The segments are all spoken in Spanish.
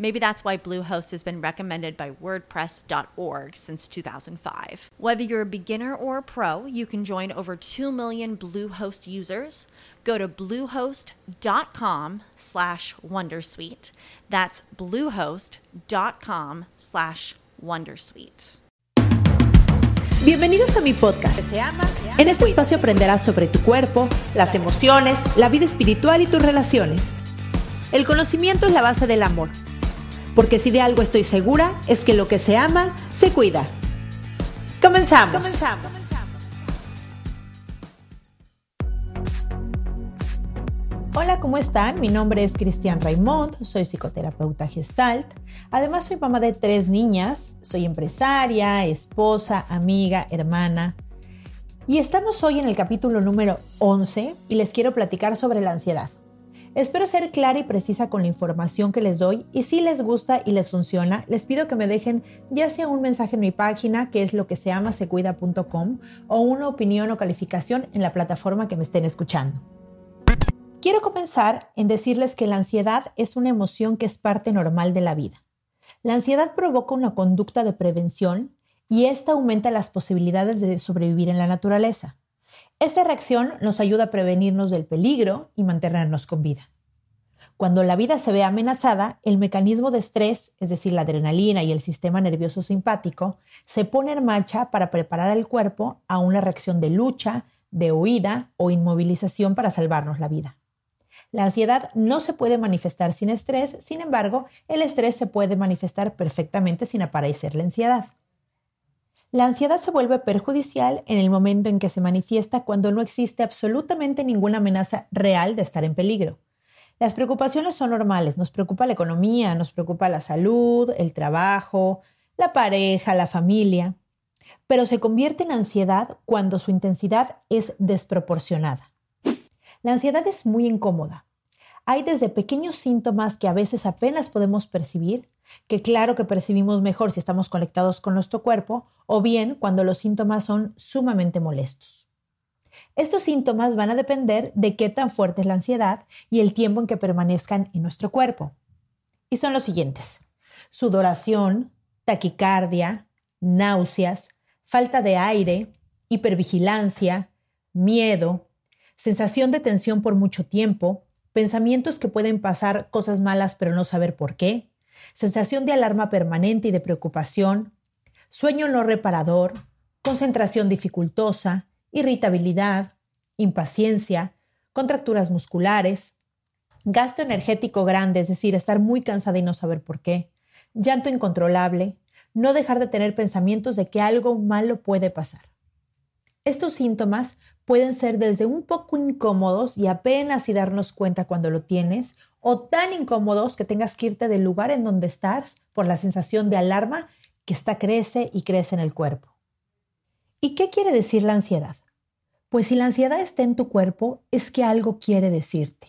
Maybe that's why Bluehost has been recommended by WordPress.org since 2005. Whether you're a beginner or a pro, you can join over 2 million Bluehost users. Go to bluehost.com slash Wondersuite. That's bluehost.com slash Wondersuite. Bienvenidos a mi podcast. En este espacio aprenderás sobre tu cuerpo, las emociones, la vida espiritual y tus relaciones. El conocimiento es la base del amor, porque si de algo estoy segura es que lo que se ama, se cuida. Comenzamos. Comenzamos. Hola, ¿cómo están? Mi nombre es Cristian Raimond, soy psicoterapeuta gestalt. Además, soy mamá de tres niñas, soy empresaria, esposa, amiga, hermana. Y estamos hoy en el capítulo número 11 y les quiero platicar sobre la ansiedad. Espero ser clara y precisa con la información que les doy y si les gusta y les funciona, les pido que me dejen ya sea un mensaje en mi página, que es lo que se secuida.com, o una opinión o calificación en la plataforma que me estén escuchando. Quiero comenzar en decirles que la ansiedad es una emoción que es parte normal de la vida. La ansiedad provoca una conducta de prevención y esta aumenta las posibilidades de sobrevivir en la naturaleza. Esta reacción nos ayuda a prevenirnos del peligro y mantenernos con vida. Cuando la vida se ve amenazada, el mecanismo de estrés, es decir, la adrenalina y el sistema nervioso simpático, se pone en marcha para preparar al cuerpo a una reacción de lucha, de huida o inmovilización para salvarnos la vida. La ansiedad no se puede manifestar sin estrés, sin embargo, el estrés se puede manifestar perfectamente sin aparecer la ansiedad. La ansiedad se vuelve perjudicial en el momento en que se manifiesta cuando no existe absolutamente ninguna amenaza real de estar en peligro. Las preocupaciones son normales, nos preocupa la economía, nos preocupa la salud, el trabajo, la pareja, la familia, pero se convierte en ansiedad cuando su intensidad es desproporcionada. La ansiedad es muy incómoda. Hay desde pequeños síntomas que a veces apenas podemos percibir, que claro que percibimos mejor si estamos conectados con nuestro cuerpo, o bien cuando los síntomas son sumamente molestos. Estos síntomas van a depender de qué tan fuerte es la ansiedad y el tiempo en que permanezcan en nuestro cuerpo. Y son los siguientes. Sudoración, taquicardia, náuseas, falta de aire, hipervigilancia, miedo, sensación de tensión por mucho tiempo, pensamientos que pueden pasar cosas malas pero no saber por qué, sensación de alarma permanente y de preocupación, sueño no reparador, concentración dificultosa, irritabilidad, impaciencia, contracturas musculares, gasto energético grande, es decir, estar muy cansada y no saber por qué, llanto incontrolable, no dejar de tener pensamientos de que algo malo puede pasar. Estos síntomas pueden ser desde un poco incómodos y apenas y darnos cuenta cuando lo tienes, o tan incómodos que tengas que irte del lugar en donde estás por la sensación de alarma que está crece y crece en el cuerpo. ¿Y qué quiere decir la ansiedad? Pues si la ansiedad está en tu cuerpo, es que algo quiere decirte.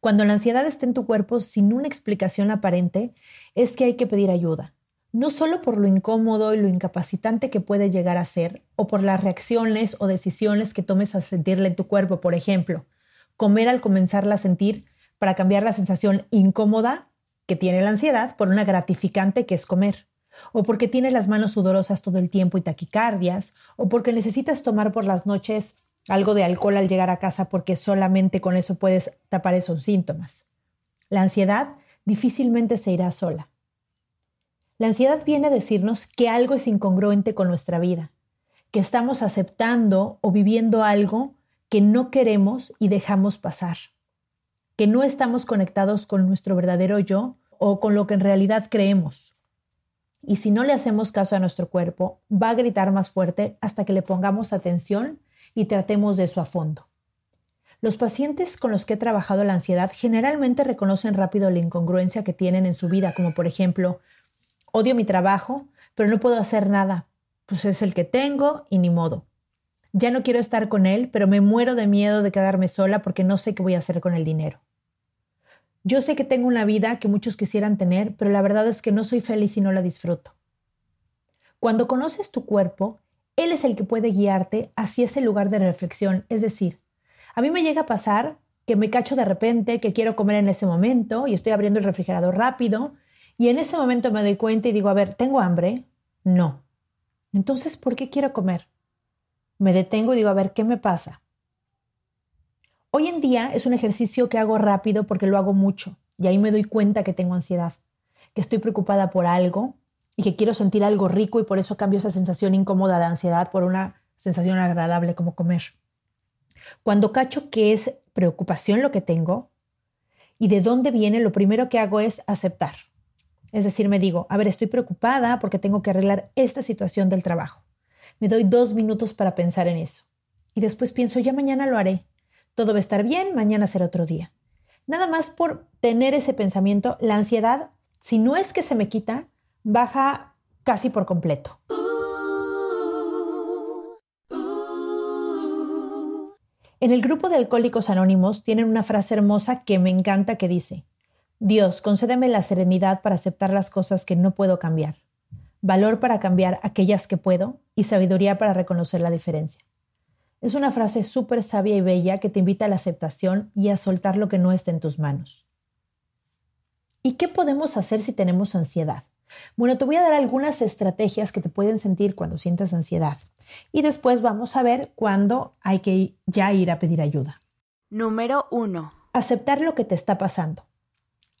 Cuando la ansiedad está en tu cuerpo sin una explicación aparente, es que hay que pedir ayuda no solo por lo incómodo y lo incapacitante que puede llegar a ser, o por las reacciones o decisiones que tomes a sentirle en tu cuerpo, por ejemplo, comer al comenzarla a sentir para cambiar la sensación incómoda que tiene la ansiedad por una gratificante que es comer, o porque tienes las manos sudorosas todo el tiempo y taquicardias, o porque necesitas tomar por las noches algo de alcohol al llegar a casa porque solamente con eso puedes tapar esos síntomas. La ansiedad difícilmente se irá sola. La ansiedad viene a decirnos que algo es incongruente con nuestra vida, que estamos aceptando o viviendo algo que no queremos y dejamos pasar. que no estamos conectados con nuestro verdadero yo o con lo que en realidad creemos. Y si no le hacemos caso a nuestro cuerpo, va a gritar más fuerte hasta que le pongamos atención y tratemos de eso a fondo. Los pacientes con los que he trabajado la ansiedad generalmente reconocen rápido la incongruencia que tienen en su vida, como por ejemplo, odio mi trabajo, pero no puedo hacer nada, pues es el que tengo y ni modo. Ya no quiero estar con él, pero me muero de miedo de quedarme sola porque no sé qué voy a hacer con el dinero. Yo sé que tengo una vida que muchos quisieran tener, pero la verdad es que no soy feliz y no la disfruto. Cuando conoces tu cuerpo, él es el que puede guiarte hacia ese lugar de reflexión. Es decir, a mí me llega a pasar que me cacho de repente que quiero comer en ese momento y estoy abriendo el refrigerador rápido y en ese momento me doy cuenta y digo, a ver, ¿tengo hambre? No. Entonces, ¿por qué quiero comer? Me detengo y digo, a ver, ¿qué me pasa? Hoy en día es un ejercicio que hago rápido porque lo hago mucho y ahí me doy cuenta que tengo ansiedad, que estoy preocupada por algo y que quiero sentir algo rico y por eso cambio esa sensación incómoda de ansiedad por una sensación agradable como comer. Cuando cacho que es preocupación lo que tengo y de dónde viene, lo primero que hago es aceptar. Es decir, me digo, a ver, estoy preocupada porque tengo que arreglar esta situación del trabajo. Me doy dos minutos para pensar en eso. Y después pienso, ya mañana lo haré. Todo va a estar bien, mañana será otro día. Nada más por tener ese pensamiento, la ansiedad, si no es que se me quita, baja casi por completo. En el grupo de Alcohólicos Anónimos tienen una frase hermosa que me encanta que dice, Dios, concédeme la serenidad para aceptar las cosas que no puedo cambiar, valor para cambiar aquellas que puedo y sabiduría para reconocer la diferencia. Es una frase súper sabia y bella que te invita a la aceptación y a soltar lo que no está en tus manos. ¿Y qué podemos hacer si tenemos ansiedad? Bueno, te voy a dar algunas estrategias que te pueden sentir cuando sientas ansiedad. Y después vamos a ver cuándo hay que ya ir a pedir ayuda. Número 1. Aceptar lo que te está pasando.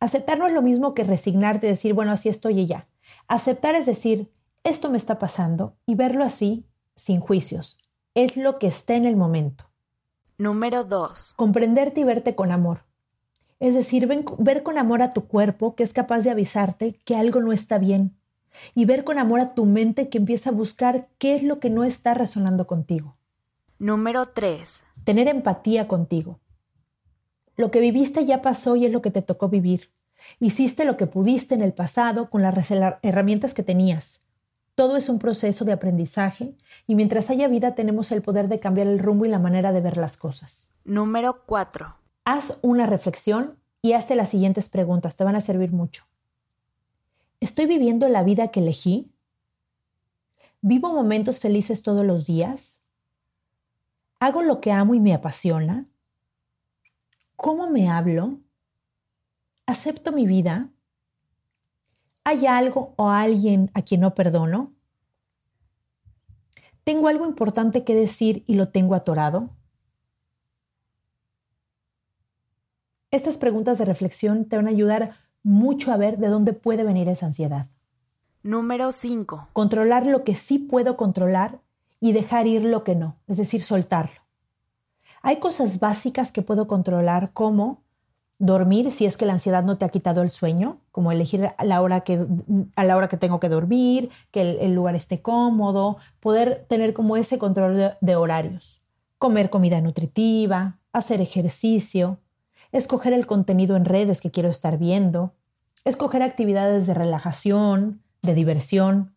Aceptar no es lo mismo que resignarte y decir, bueno, así estoy y ya. Aceptar es decir, esto me está pasando y verlo así, sin juicios, es lo que está en el momento. Número 2. Comprenderte y verte con amor. Es decir, ver con amor a tu cuerpo que es capaz de avisarte que algo no está bien. Y ver con amor a tu mente que empieza a buscar qué es lo que no está resonando contigo. Número 3. Tener empatía contigo. Lo que viviste ya pasó y es lo que te tocó vivir. Hiciste lo que pudiste en el pasado con las herramientas que tenías. Todo es un proceso de aprendizaje y mientras haya vida tenemos el poder de cambiar el rumbo y la manera de ver las cosas. Número 4. Haz una reflexión y hazte las siguientes preguntas, te van a servir mucho. ¿Estoy viviendo la vida que elegí? ¿Vivo momentos felices todos los días? ¿Hago lo que amo y me apasiona? ¿Cómo me hablo? ¿Acepto mi vida? ¿Hay algo o alguien a quien no perdono? ¿Tengo algo importante que decir y lo tengo atorado? Estas preguntas de reflexión te van a ayudar mucho a ver de dónde puede venir esa ansiedad. Número 5. Controlar lo que sí puedo controlar y dejar ir lo que no, es decir, soltarlo. Hay cosas básicas que puedo controlar como dormir si es que la ansiedad no te ha quitado el sueño, como elegir a la hora que, a la hora que tengo que dormir, que el, lugar esté cómodo, poder tener como ese control de, de horarios, comer comida nutritiva, hacer ejercicio, escoger el contenido en redes que quiero estar viendo, escoger actividades de relajación, de diversión,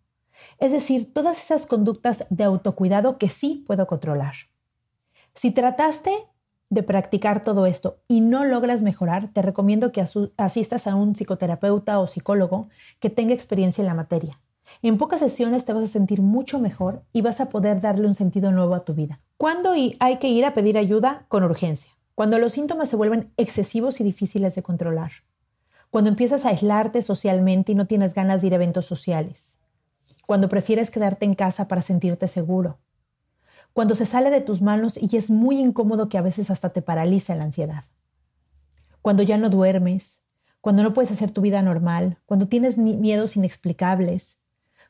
es decir, todas esas conductas de autocuidado que sí puedo controlar. Si trataste de practicar todo esto y no logras mejorar, te recomiendo que asistas a un psicoterapeuta o psicólogo que tenga experiencia en la materia. En pocas sesiones te vas a sentir mucho mejor y vas a poder darle un sentido nuevo a tu vida. ¿Cuándo hay que ir a pedir ayuda? Con urgencia. Cuando los síntomas se vuelven excesivos y difíciles de controlar. Cuando empiezas a aislarte socialmente y no tienes ganas de ir a eventos sociales. Cuando prefieres quedarte en casa para sentirte seguro cuando se sale de tus manos y es muy incómodo que a veces hasta te paraliza la ansiedad. Cuando ya no duermes, cuando no puedes hacer tu vida normal, cuando tienes miedos inexplicables,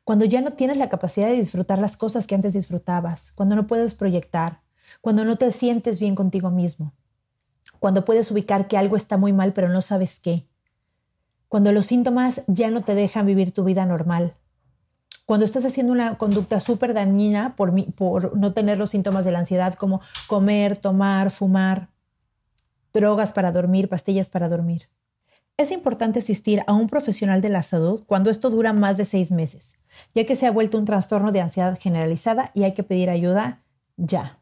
cuando ya no tienes la capacidad de disfrutar las cosas que antes disfrutabas, cuando no puedes proyectar, cuando no te sientes bien contigo mismo, cuando puedes ubicar que algo está muy mal pero no sabes qué, cuando los síntomas ya no te dejan vivir tu vida normal, cuando estás haciendo una conducta súper dañina por, por no tener los síntomas de la ansiedad como comer, tomar, fumar, drogas para dormir, pastillas para dormir. Es importante asistir a un profesional de la salud cuando esto dura más de seis meses, ya que se ha vuelto un trastorno de ansiedad generalizada y hay que pedir ayuda ya.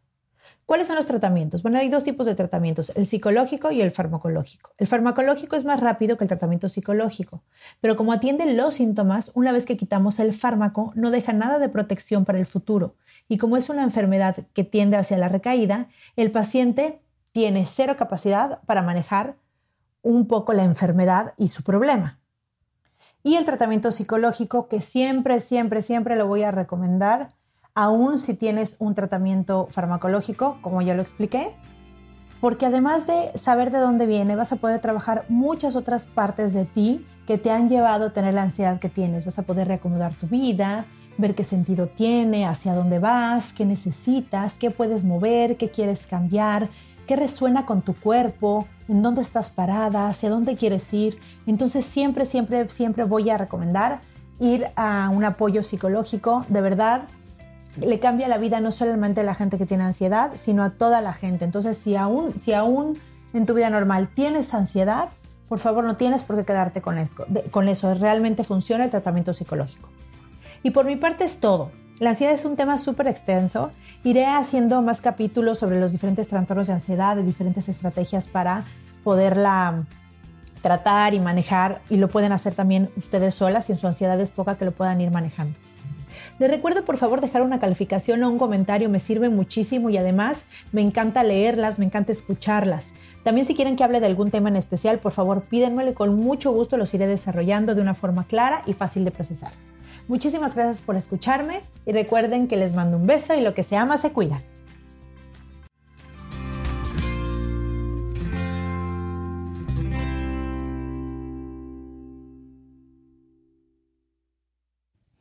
¿Cuáles son los tratamientos? Bueno, hay dos tipos de tratamientos, el psicológico y el farmacológico. El farmacológico es más rápido que el tratamiento psicológico, pero como atiende los síntomas, una vez que quitamos el fármaco, no deja nada de protección para el futuro. Y como es una enfermedad que tiende hacia la recaída, el paciente tiene cero capacidad para manejar un poco la enfermedad y su problema. Y el tratamiento psicológico, que siempre, siempre, siempre lo voy a recomendar, aún si tienes un tratamiento farmacológico, como ya lo expliqué, porque además de saber de dónde viene, vas a poder trabajar muchas otras partes de ti que te han llevado a tener la ansiedad que tienes. Vas a poder reacomodar tu vida, ver qué sentido tiene, hacia dónde vas, qué necesitas, qué puedes mover, qué quieres cambiar, qué resuena con tu cuerpo, en dónde estás parada, hacia dónde quieres ir. Entonces siempre, siempre, siempre voy a recomendar ir a un apoyo psicológico. De verdad, le cambia la vida no solamente a la gente que tiene ansiedad, sino a toda la gente. Entonces, si aún, si aún en tu vida normal tienes ansiedad, por favor no tienes por qué quedarte con eso. realmente funciona el tratamiento psicológico. Y por mi parte es todo. La ansiedad es un tema súper extenso. Iré haciendo más capítulos sobre los diferentes trastornos de ansiedad, y diferentes estrategias para poderla tratar y manejar. Y lo pueden hacer también ustedes solas si su ansiedad es poca que lo puedan ir manejando. Les recuerdo por favor dejar una calificación o un comentario, me sirve muchísimo y además me encanta leerlas, me encanta escucharlas. También si quieren que hable de algún tema en especial, por favor pídenmelo con mucho gusto los iré desarrollando de una forma clara y fácil de procesar. Muchísimas gracias por escucharme y recuerden que les mando un beso y lo que se ama se cuida.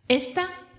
Esta